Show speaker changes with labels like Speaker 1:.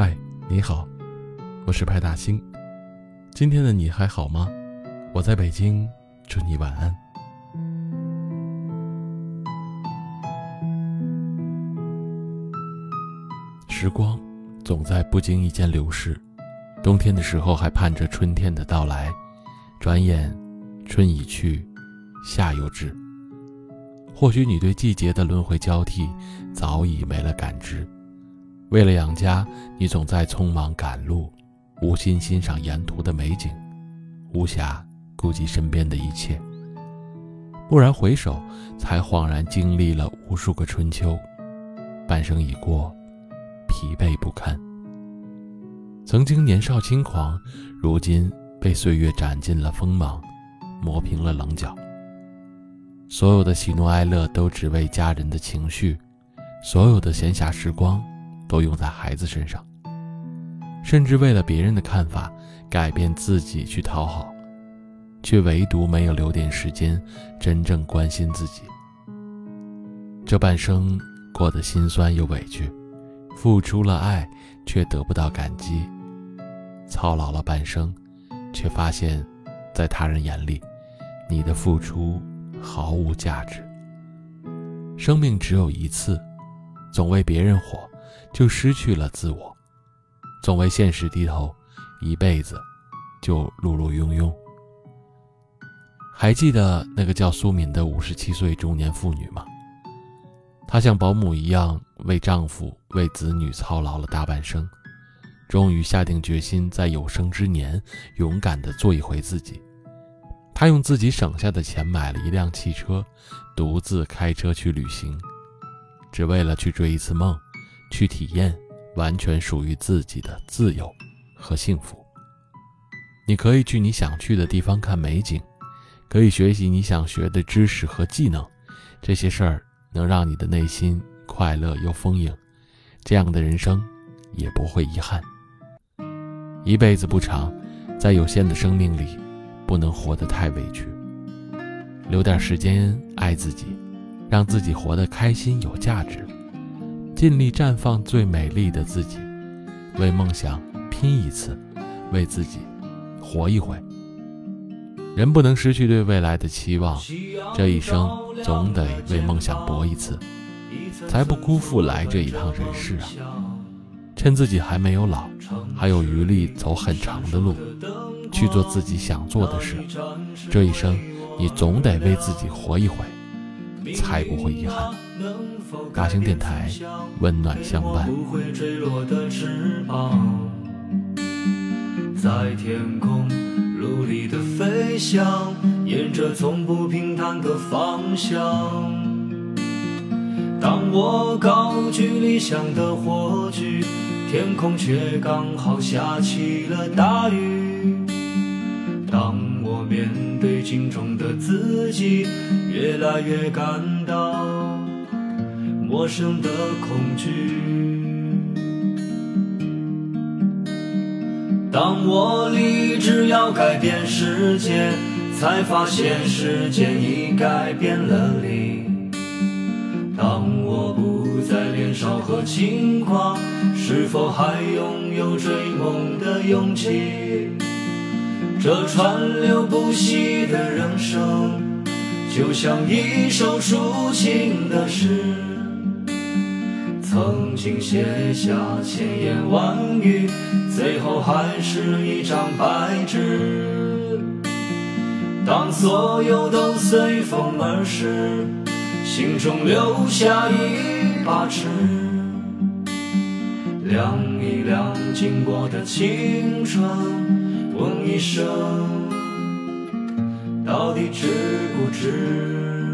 Speaker 1: 嗨你好，我是派大星。今天的你还好吗？我在北京，祝你晚安。时光总在不经意间流逝，冬天的时候还盼着春天的到来，转眼春已去，夏又至。或许你对季节的轮回交替早已没了感知。为了养家，你总在匆忙赶路，无心欣赏沿途的美景，无暇顾及身边的一切。蓦然回首，才恍然经历了无数个春秋，半生已过，疲惫不堪。曾经年少轻狂，如今被岁月斩尽了锋芒，磨平了棱角。所有的喜怒哀乐都只为家人的情绪，所有的闲暇时光都用在孩子身上，甚至为了别人的看法改变自己去讨好，却唯独没有留点时间真正关心自己。这半生过得心酸又委屈，付出了爱却得不到感激，操劳了半生，却发现，在他人眼里，你的付出。毫无价值。生命只有一次，总为别人活，就失去了自我；总为现实低头，一辈子就碌碌庸庸。还记得那个叫苏敏的五十七岁中年妇女吗？她像保姆一样为丈夫、为子女操劳了大半生，终于下定决心，在有生之年勇敢地做一回自己。她用自己省下的钱买了一辆汽车，独自开车去旅行，只为了去追一次梦，去体验完全属于自己的自由和幸福。你可以去你想去的地方看美景，可以学习你想学的知识和技能，这些事儿能让你的内心快乐又丰盈，这样的人生也不会遗憾。一辈子不长，在有限的生命里。不能活得太委屈，留点时间爱自己，让自己活得开心有价值，尽力绽放最美丽的自己，为梦想拼一次，为自己活一回。人不能失去对未来的期望，这一生总得为梦想搏一次，才不辜负来这一趟人世啊！趁自己还没有老，还有余力走很长的路。去做自己想做的事，这一生你总得为自己活一回，才不会遗憾。大型电台，温暖相伴。在天空努力的飞翔，沿着从不平坦的方向。当我高举理想的火炬，天空却刚好下起了大雨。当我面对镜中的自己，越来越感到陌生的恐惧。当我立志要改变世界，才发现世界已改变了你。当我不再年少和轻狂，是否还拥有追梦的勇气？这川流不息的人生，就像一首抒情的诗，曾经写下千言万语，最后还是一张白纸。当所有都随风而逝，心中留下一把尺，量一量经过的青春。问一声，到底值不值？